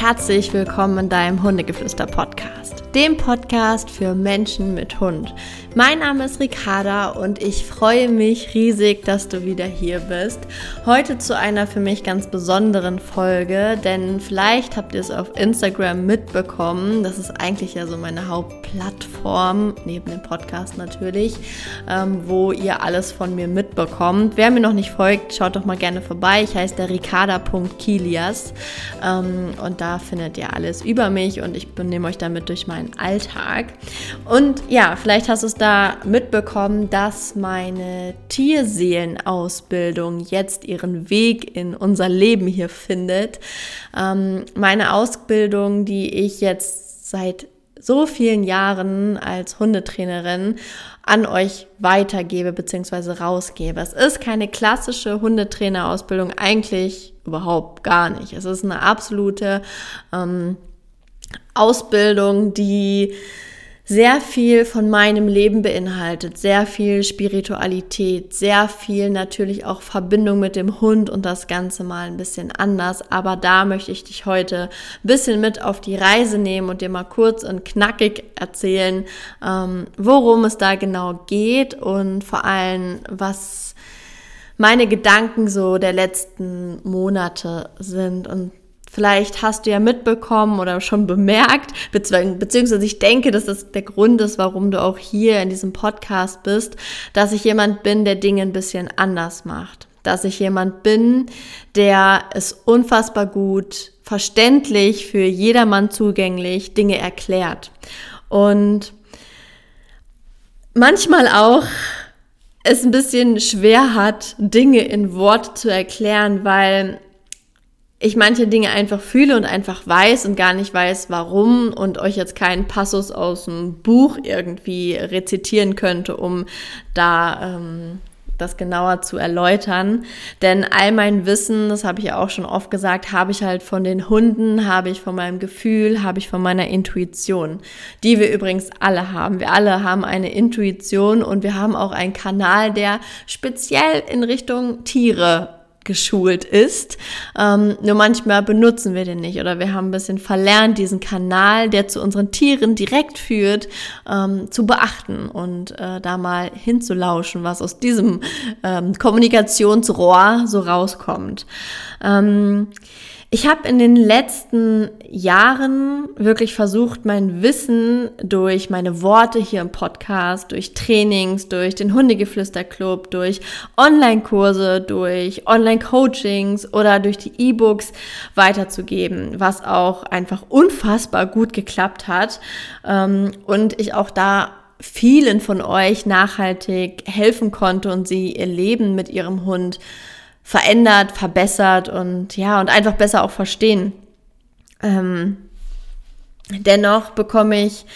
herzlich willkommen in deinem Hundegeflüster-Podcast, dem Podcast für Menschen mit Hund. Mein Name ist Ricarda und ich freue mich riesig, dass du wieder hier bist. Heute zu einer für mich ganz besonderen Folge, denn vielleicht habt ihr es auf Instagram mitbekommen. Das ist eigentlich ja so meine Hauptplattform, neben dem Podcast natürlich, ähm, wo ihr alles von mir mitbekommt. Wer mir noch nicht folgt, schaut doch mal gerne vorbei. Ich heiße der Ricarda.kilias ähm, und da findet ihr alles über mich und ich nehme euch damit durch meinen Alltag. Und ja, vielleicht hast du es da mitbekommen, dass meine Tierseelenausbildung jetzt ihren Weg in unser Leben hier findet. Ähm, meine Ausbildung, die ich jetzt seit so vielen Jahren als Hundetrainerin an euch weitergebe bzw. rausgebe. Es ist keine klassische Hundetrainerausbildung, eigentlich überhaupt gar nicht. Es ist eine absolute ähm, Ausbildung, die sehr viel von meinem Leben beinhaltet, sehr viel Spiritualität, sehr viel natürlich auch Verbindung mit dem Hund und das Ganze mal ein bisschen anders. Aber da möchte ich dich heute ein bisschen mit auf die Reise nehmen und dir mal kurz und knackig erzählen, ähm, worum es da genau geht und vor allem, was meine Gedanken so der letzten Monate sind und Vielleicht hast du ja mitbekommen oder schon bemerkt, beziehungsweise ich denke, dass das der Grund ist, warum du auch hier in diesem Podcast bist, dass ich jemand bin, der Dinge ein bisschen anders macht. Dass ich jemand bin, der es unfassbar gut, verständlich, für jedermann zugänglich Dinge erklärt. Und manchmal auch es ein bisschen schwer hat, Dinge in Wort zu erklären, weil ich manche Dinge einfach fühle und einfach weiß und gar nicht weiß, warum und euch jetzt keinen Passus aus dem Buch irgendwie rezitieren könnte, um da ähm, das genauer zu erläutern. Denn all mein Wissen, das habe ich ja auch schon oft gesagt, habe ich halt von den Hunden, habe ich von meinem Gefühl, habe ich von meiner Intuition, die wir übrigens alle haben. Wir alle haben eine Intuition und wir haben auch einen Kanal, der speziell in Richtung Tiere geschult ist. Ähm, nur manchmal benutzen wir den nicht oder wir haben ein bisschen verlernt, diesen Kanal, der zu unseren Tieren direkt führt, ähm, zu beachten und äh, da mal hinzulauschen, was aus diesem ähm, Kommunikationsrohr so rauskommt. Ich habe in den letzten Jahren wirklich versucht, mein Wissen durch meine Worte hier im Podcast, durch Trainings, durch den Hundegeflüsterclub, durch Online-Kurse, durch Online-Coachings oder durch die E-Books weiterzugeben, was auch einfach unfassbar gut geklappt hat. Ähm, und ich auch da vielen von euch nachhaltig helfen konnte und sie ihr Leben mit ihrem Hund verändert, verbessert und ja, und einfach besser auch verstehen. Ähm, dennoch bekomme ich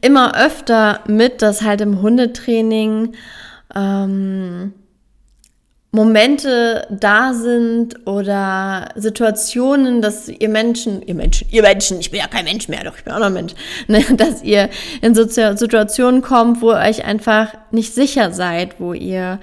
immer öfter mit, dass halt im Hundetraining ähm, Momente da sind oder Situationen, dass ihr Menschen, ihr Menschen, ihr Menschen, ich bin ja kein Mensch mehr, doch ich bin auch noch Mensch, ne, dass ihr in Situationen kommt, wo ihr euch einfach nicht sicher seid, wo ihr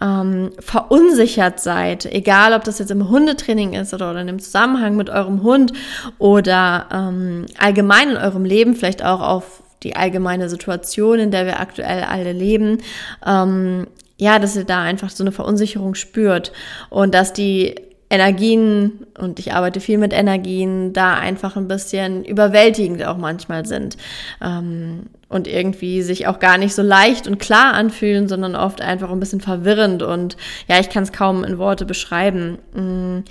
ähm, verunsichert seid, egal ob das jetzt im Hundetraining ist oder, oder in dem Zusammenhang mit eurem Hund oder ähm, allgemein in eurem Leben, vielleicht auch auf die allgemeine Situation, in der wir aktuell alle leben, ähm, ja, dass ihr da einfach so eine Verunsicherung spürt und dass die Energien, und ich arbeite viel mit Energien, da einfach ein bisschen überwältigend auch manchmal sind. Ähm, und irgendwie sich auch gar nicht so leicht und klar anfühlen, sondern oft einfach ein bisschen verwirrend. Und ja, ich kann es kaum in Worte beschreiben. Mm.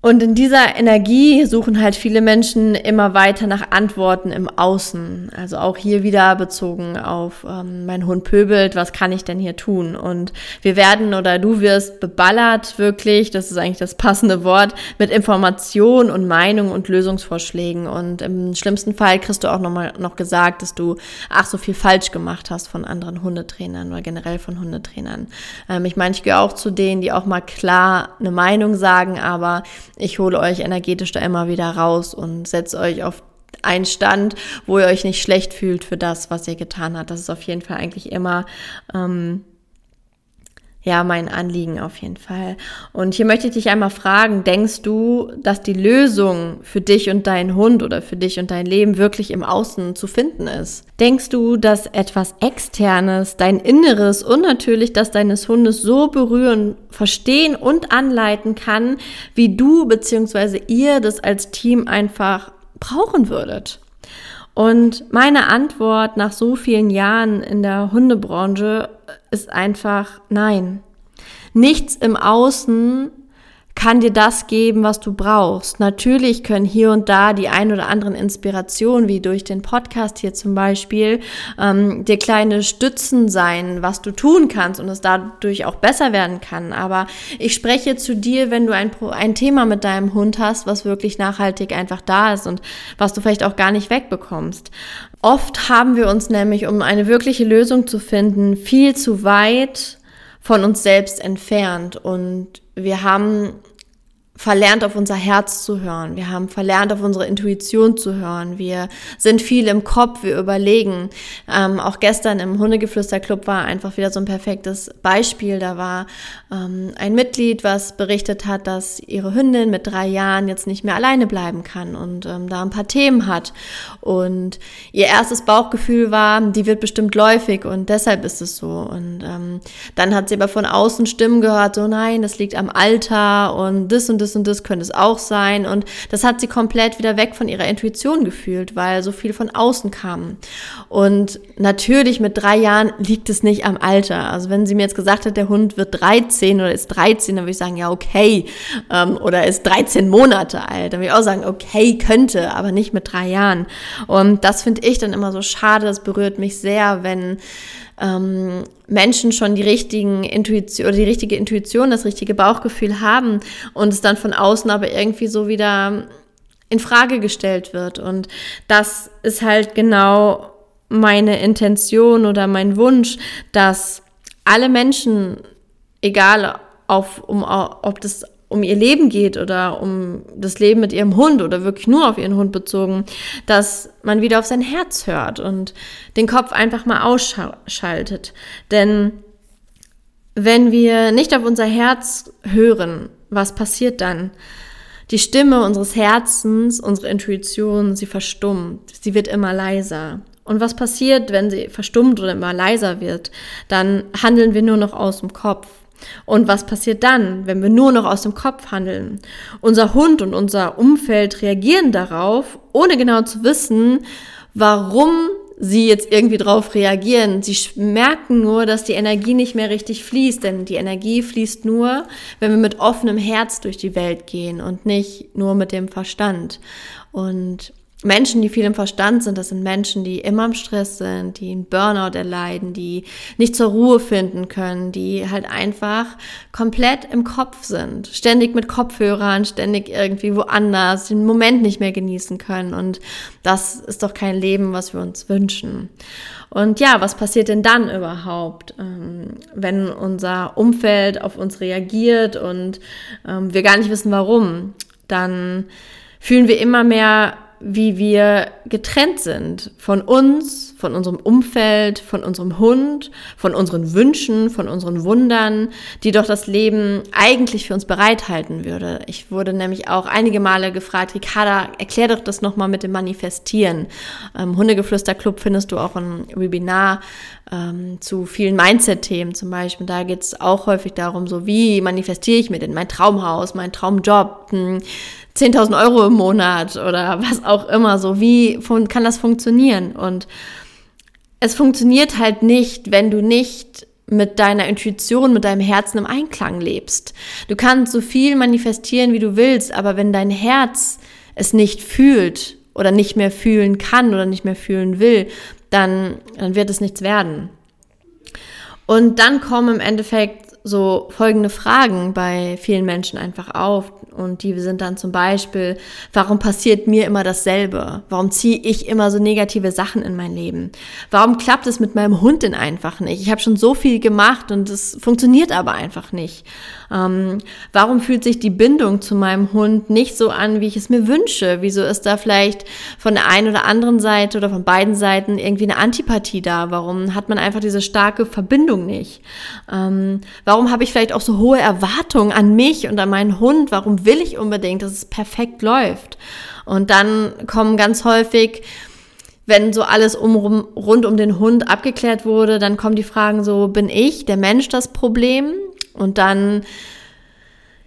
Und in dieser Energie suchen halt viele Menschen immer weiter nach Antworten im Außen. Also auch hier wieder bezogen auf ähm, mein Hund pöbelt, was kann ich denn hier tun? Und wir werden oder du wirst beballert wirklich, das ist eigentlich das passende Wort, mit Informationen und Meinungen und Lösungsvorschlägen. Und im schlimmsten Fall kriegst du auch nochmal noch gesagt, dass du ach so viel falsch gemacht hast von anderen Hundetrainern oder generell von Hundetrainern. Ähm, ich meine, ich gehöre auch zu denen, die auch mal klar eine Meinung sagen, aber ich hole euch energetisch da immer wieder raus und setze euch auf einen Stand, wo ihr euch nicht schlecht fühlt für das, was ihr getan habt. Das ist auf jeden Fall eigentlich immer ähm, ja mein Anliegen auf jeden Fall. Und hier möchte ich dich einmal fragen, denkst du, dass die Lösung für dich und deinen Hund oder für dich und dein Leben wirklich im Außen zu finden ist? Denkst du, dass etwas Externes, dein Inneres und natürlich das deines Hundes so berühren, verstehen und anleiten kann, wie du bzw. ihr das als Team einfach brauchen würdet? Und meine Antwort nach so vielen Jahren in der Hundebranche ist einfach nein. Nichts im Außen kann dir das geben, was du brauchst. Natürlich können hier und da die ein oder anderen Inspirationen, wie durch den Podcast hier zum Beispiel, ähm, dir kleine Stützen sein, was du tun kannst und es dadurch auch besser werden kann. Aber ich spreche zu dir, wenn du ein, ein Thema mit deinem Hund hast, was wirklich nachhaltig einfach da ist und was du vielleicht auch gar nicht wegbekommst. Oft haben wir uns nämlich, um eine wirkliche Lösung zu finden, viel zu weit von uns selbst entfernt und wir haben verlernt, auf unser Herz zu hören. Wir haben verlernt, auf unsere Intuition zu hören. Wir sind viel im Kopf, wir überlegen. Ähm, auch gestern im Hundegeflüsterclub war einfach wieder so ein perfektes Beispiel. Da war ähm, ein Mitglied, was berichtet hat, dass ihre Hündin mit drei Jahren jetzt nicht mehr alleine bleiben kann und ähm, da ein paar Themen hat. Und ihr erstes Bauchgefühl war, die wird bestimmt läufig und deshalb ist es so. Und ähm, dann hat sie aber von außen Stimmen gehört, so nein, das liegt am Alter und das und das das und das könnte es auch sein. Und das hat sie komplett wieder weg von ihrer Intuition gefühlt, weil so viel von außen kam. Und natürlich mit drei Jahren liegt es nicht am Alter. Also wenn sie mir jetzt gesagt hat, der Hund wird 13 oder ist 13, dann würde ich sagen, ja, okay. Ähm, oder ist 13 Monate alt. Dann würde ich auch sagen, okay, könnte, aber nicht mit drei Jahren. Und das finde ich dann immer so schade. Das berührt mich sehr, wenn ähm, Menschen schon die richtigen Intuition oder die richtige Intuition, das richtige Bauchgefühl haben und es dann von außen aber irgendwie so wieder in Frage gestellt wird. Und das ist halt genau meine Intention oder mein Wunsch, dass alle Menschen, egal auf, um, ob das um ihr Leben geht oder um das Leben mit ihrem Hund oder wirklich nur auf ihren Hund bezogen, dass man wieder auf sein Herz hört und den Kopf einfach mal ausschaltet. Denn wenn wir nicht auf unser Herz hören, was passiert dann? Die Stimme unseres Herzens, unsere Intuition, sie verstummt, sie wird immer leiser. Und was passiert, wenn sie verstummt oder immer leiser wird? Dann handeln wir nur noch aus dem Kopf. Und was passiert dann, wenn wir nur noch aus dem Kopf handeln? Unser Hund und unser Umfeld reagieren darauf, ohne genau zu wissen, warum sie jetzt irgendwie drauf reagieren. Sie merken nur, dass die Energie nicht mehr richtig fließt, denn die Energie fließt nur, wenn wir mit offenem Herz durch die Welt gehen und nicht nur mit dem Verstand. Und Menschen, die viel im Verstand sind, das sind Menschen, die immer im Stress sind, die einen Burnout erleiden, die nicht zur Ruhe finden können, die halt einfach komplett im Kopf sind, ständig mit Kopfhörern, ständig irgendwie woanders, den Moment nicht mehr genießen können. Und das ist doch kein Leben, was wir uns wünschen. Und ja, was passiert denn dann überhaupt, ähm, wenn unser Umfeld auf uns reagiert und ähm, wir gar nicht wissen, warum? Dann fühlen wir immer mehr wie wir getrennt sind von uns, von unserem Umfeld, von unserem Hund, von unseren Wünschen, von unseren Wundern, die doch das Leben eigentlich für uns bereithalten würde. Ich wurde nämlich auch einige Male gefragt, Ricarda, erklär doch das nochmal mit dem Manifestieren. Ähm, Hundegeflüster-Club findest du auch ein Webinar ähm, zu vielen Mindset-Themen zum Beispiel. Da geht es auch häufig darum, so wie manifestiere ich mir denn mein Traumhaus, mein Traumjob, hm, 10.000 Euro im Monat oder was auch immer. So, wie kann das funktionieren? Und es funktioniert halt nicht, wenn du nicht mit deiner Intuition, mit deinem Herzen im Einklang lebst. Du kannst so viel manifestieren, wie du willst, aber wenn dein Herz es nicht fühlt oder nicht mehr fühlen kann oder nicht mehr fühlen will, dann, dann wird es nichts werden. Und dann kommen im Endeffekt so folgende Fragen bei vielen Menschen einfach auf. Und die sind dann zum Beispiel, warum passiert mir immer dasselbe? Warum ziehe ich immer so negative Sachen in mein Leben? Warum klappt es mit meinem Hund denn einfach nicht? Ich habe schon so viel gemacht und es funktioniert aber einfach nicht. Ähm, warum fühlt sich die Bindung zu meinem Hund nicht so an, wie ich es mir wünsche? Wieso ist da vielleicht von der einen oder anderen Seite oder von beiden Seiten irgendwie eine Antipathie da? Warum hat man einfach diese starke Verbindung nicht? Ähm, warum habe ich vielleicht auch so hohe Erwartungen an mich und an meinen Hund? Warum will ich unbedingt, dass es perfekt läuft? Und dann kommen ganz häufig, wenn so alles um, rund um den Hund abgeklärt wurde, dann kommen die Fragen so, bin ich, der Mensch, das Problem? Und dann,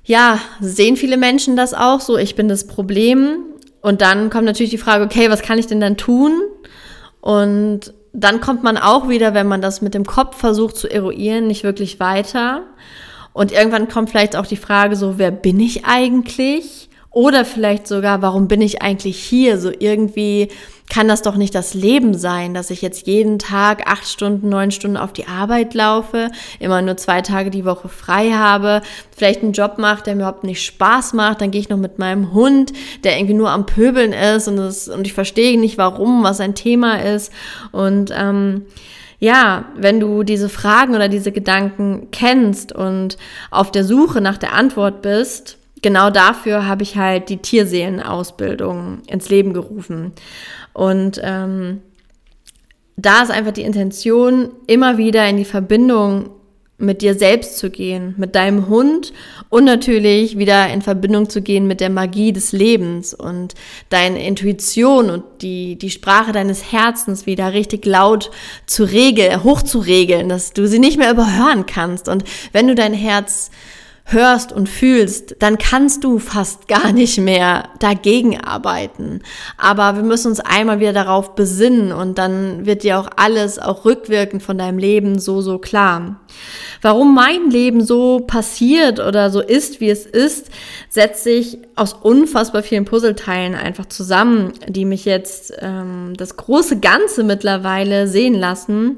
ja, sehen viele Menschen das auch so, ich bin das Problem. Und dann kommt natürlich die Frage, okay, was kann ich denn dann tun? Und dann kommt man auch wieder, wenn man das mit dem Kopf versucht zu eruieren, nicht wirklich weiter. Und irgendwann kommt vielleicht auch die Frage so, wer bin ich eigentlich? Oder vielleicht sogar, warum bin ich eigentlich hier? So irgendwie kann das doch nicht das Leben sein, dass ich jetzt jeden Tag acht Stunden, neun Stunden auf die Arbeit laufe, immer nur zwei Tage die Woche frei habe, vielleicht einen Job mache, der mir überhaupt nicht Spaß macht, dann gehe ich noch mit meinem Hund, der irgendwie nur am Pöbeln ist und, das, und ich verstehe nicht warum, was ein Thema ist. Und ähm, ja, wenn du diese Fragen oder diese Gedanken kennst und auf der Suche nach der Antwort bist, genau dafür habe ich halt die Tierseelenausbildung ins Leben gerufen. Und ähm, da ist einfach die Intention, immer wieder in die Verbindung mit dir selbst zu gehen, mit deinem Hund und natürlich wieder in Verbindung zu gehen mit der Magie des Lebens und deine Intuition und die, die Sprache deines Herzens wieder richtig laut zu regeln, hoch zu regeln, dass du sie nicht mehr überhören kannst. Und wenn du dein Herz hörst und fühlst, dann kannst du fast gar nicht mehr dagegen arbeiten. Aber wir müssen uns einmal wieder darauf besinnen und dann wird dir auch alles, auch rückwirkend von deinem Leben so, so klar. Warum mein Leben so passiert oder so ist, wie es ist, setzt sich aus unfassbar vielen Puzzleteilen einfach zusammen, die mich jetzt ähm, das große Ganze mittlerweile sehen lassen.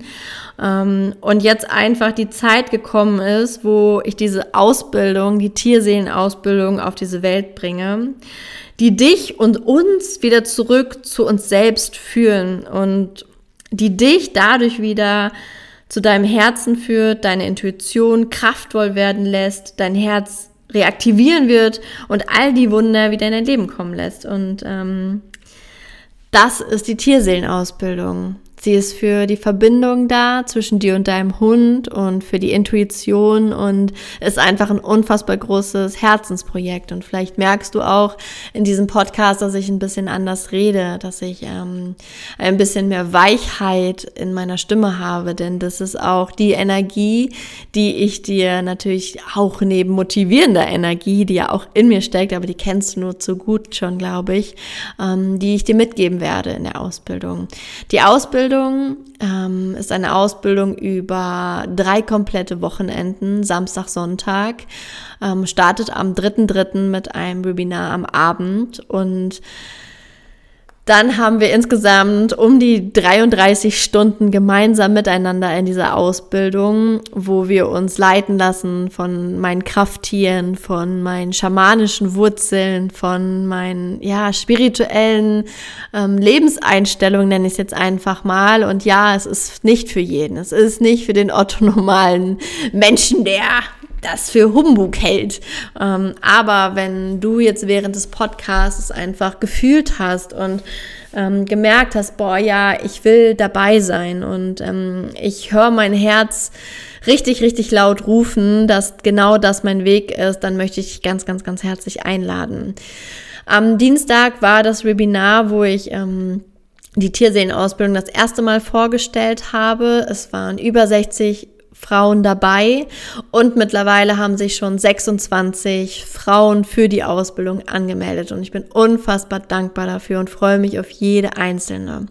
Ähm, und jetzt einfach die Zeit gekommen ist, wo ich diese Ausbildung, die Tierseelenausbildung auf diese Welt bringe, die dich und uns wieder zurück zu uns selbst führen und die dich dadurch wieder zu deinem Herzen führt, deine Intuition kraftvoll werden lässt, dein Herz reaktivieren wird und all die Wunder wieder in dein Leben kommen lässt. Und ähm, das ist die Tierseelenausbildung. Sie ist für die Verbindung da zwischen dir und deinem Hund und für die Intuition und ist einfach ein unfassbar großes Herzensprojekt. Und vielleicht merkst du auch in diesem Podcast, dass ich ein bisschen anders rede, dass ich ähm, ein bisschen mehr Weichheit in meiner Stimme habe, denn das ist auch die Energie, die ich dir natürlich auch neben motivierender Energie, die ja auch in mir steckt, aber die kennst du nur zu gut schon, glaube ich, ähm, die ich dir mitgeben werde in der Ausbildung. Die Ausbildung Ausbildung ähm, ist eine Ausbildung über drei komplette Wochenenden, Samstag, Sonntag. Ähm, startet am 3.3. mit einem Webinar am Abend und dann haben wir insgesamt um die 33 Stunden gemeinsam miteinander in dieser Ausbildung, wo wir uns leiten lassen von meinen Krafttieren, von meinen schamanischen Wurzeln, von meinen ja spirituellen ähm, Lebenseinstellungen nenne ich es jetzt einfach mal. Und ja, es ist nicht für jeden. Es ist nicht für den otto normalen Menschen, der das für Humbug hält. Ähm, aber wenn du jetzt während des Podcasts einfach gefühlt hast und ähm, gemerkt hast, boah, ja, ich will dabei sein und ähm, ich höre mein Herz richtig, richtig laut rufen, dass genau das mein Weg ist, dann möchte ich dich ganz, ganz, ganz herzlich einladen. Am Dienstag war das Webinar, wo ich ähm, die Tierseelenausbildung das erste Mal vorgestellt habe. Es waren über 60 Frauen dabei. Und mittlerweile haben sich schon 26 Frauen für die Ausbildung angemeldet. Und ich bin unfassbar dankbar dafür und freue mich auf jede einzelne.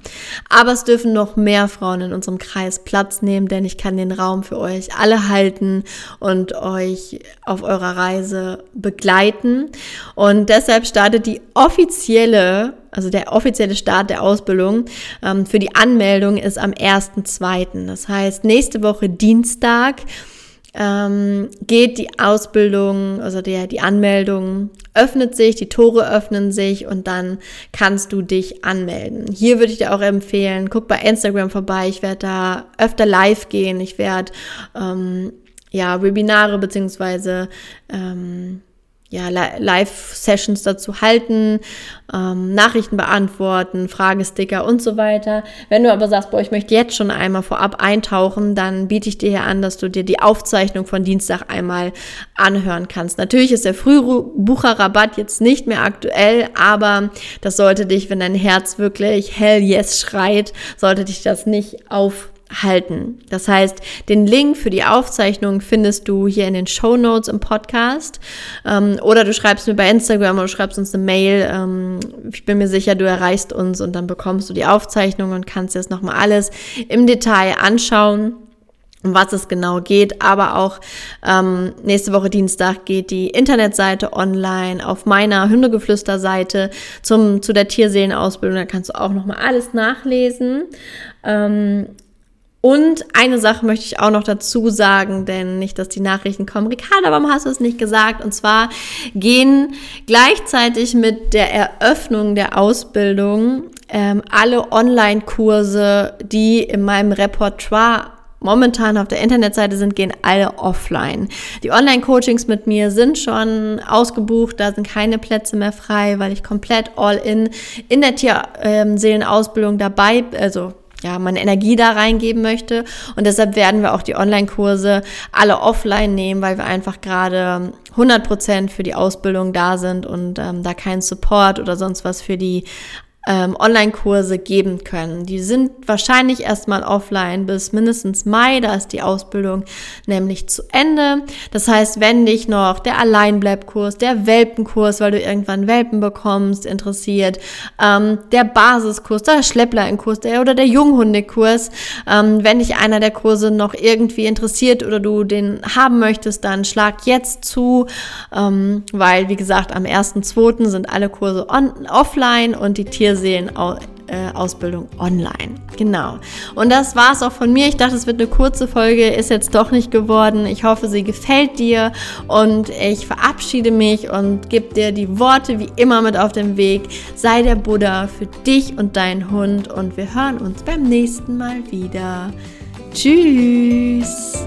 Aber es dürfen noch mehr Frauen in unserem Kreis Platz nehmen, denn ich kann den Raum für euch alle halten und euch auf eurer Reise begleiten. Und deshalb startet die offizielle also der offizielle Start der Ausbildung ähm, für die Anmeldung ist am 1.2. Das heißt, nächste Woche Dienstag ähm, geht die Ausbildung, also der, die Anmeldung öffnet sich, die Tore öffnen sich und dann kannst du dich anmelden. Hier würde ich dir auch empfehlen, guck bei Instagram vorbei, ich werde da öfter live gehen, ich werde ähm, ja Webinare beziehungsweise ähm, ja, Live-Sessions dazu halten, ähm, Nachrichten beantworten, Fragesticker und so weiter. Wenn du aber sagst, boah, ich möchte jetzt schon einmal vorab eintauchen, dann biete ich dir hier an, dass du dir die Aufzeichnung von Dienstag einmal anhören kannst. Natürlich ist der Frühbucherrabatt jetzt nicht mehr aktuell, aber das sollte dich, wenn dein Herz wirklich hell yes schreit, sollte dich das nicht auf halten. Das heißt, den Link für die Aufzeichnung findest du hier in den Show Notes im Podcast ähm, oder du schreibst mir bei Instagram oder schreibst uns eine Mail. Ähm, ich bin mir sicher, du erreichst uns und dann bekommst du die Aufzeichnung und kannst dir das nochmal alles im Detail anschauen um was es genau geht, aber auch ähm, nächste Woche Dienstag geht die Internetseite online auf meiner Hundegeflüster-Seite zum zu der Tierseelenausbildung. Da kannst du auch noch mal alles nachlesen. Ähm, und eine Sache möchte ich auch noch dazu sagen, denn nicht, dass die Nachrichten kommen. Ricarda, warum hast du es nicht gesagt? Und zwar gehen gleichzeitig mit der Eröffnung der Ausbildung ähm, alle Online-Kurse, die in meinem Repertoire momentan auf der Internetseite sind, gehen alle offline. Die Online-Coachings mit mir sind schon ausgebucht, da sind keine Plätze mehr frei, weil ich komplett all in in der Tierseelenausbildung dabei, also ja, meine Energie da reingeben möchte. Und deshalb werden wir auch die Online-Kurse alle offline nehmen, weil wir einfach gerade 100 Prozent für die Ausbildung da sind und ähm, da keinen Support oder sonst was für die ähm, Online-Kurse geben können. Die sind wahrscheinlich erstmal offline bis mindestens Mai, da ist die Ausbildung nämlich zu Ende. Das heißt, wenn dich noch der Alleinbleibkurs, der Welpenkurs, weil du irgendwann Welpen bekommst, interessiert, ähm, der Basiskurs, der Schleppleinkurs der, oder der Junghundekurs, ähm, wenn dich einer der Kurse noch irgendwie interessiert oder du den haben möchtest, dann schlag jetzt zu, ähm, weil wie gesagt, am 1.2. sind alle Kurse on, offline und die Tier Tierseen-Ausbildung online. Genau. Und das war es auch von mir. Ich dachte, es wird eine kurze Folge, ist jetzt doch nicht geworden. Ich hoffe, sie gefällt dir und ich verabschiede mich und gebe dir die Worte wie immer mit auf den Weg. Sei der Buddha für dich und deinen Hund und wir hören uns beim nächsten Mal wieder. Tschüss.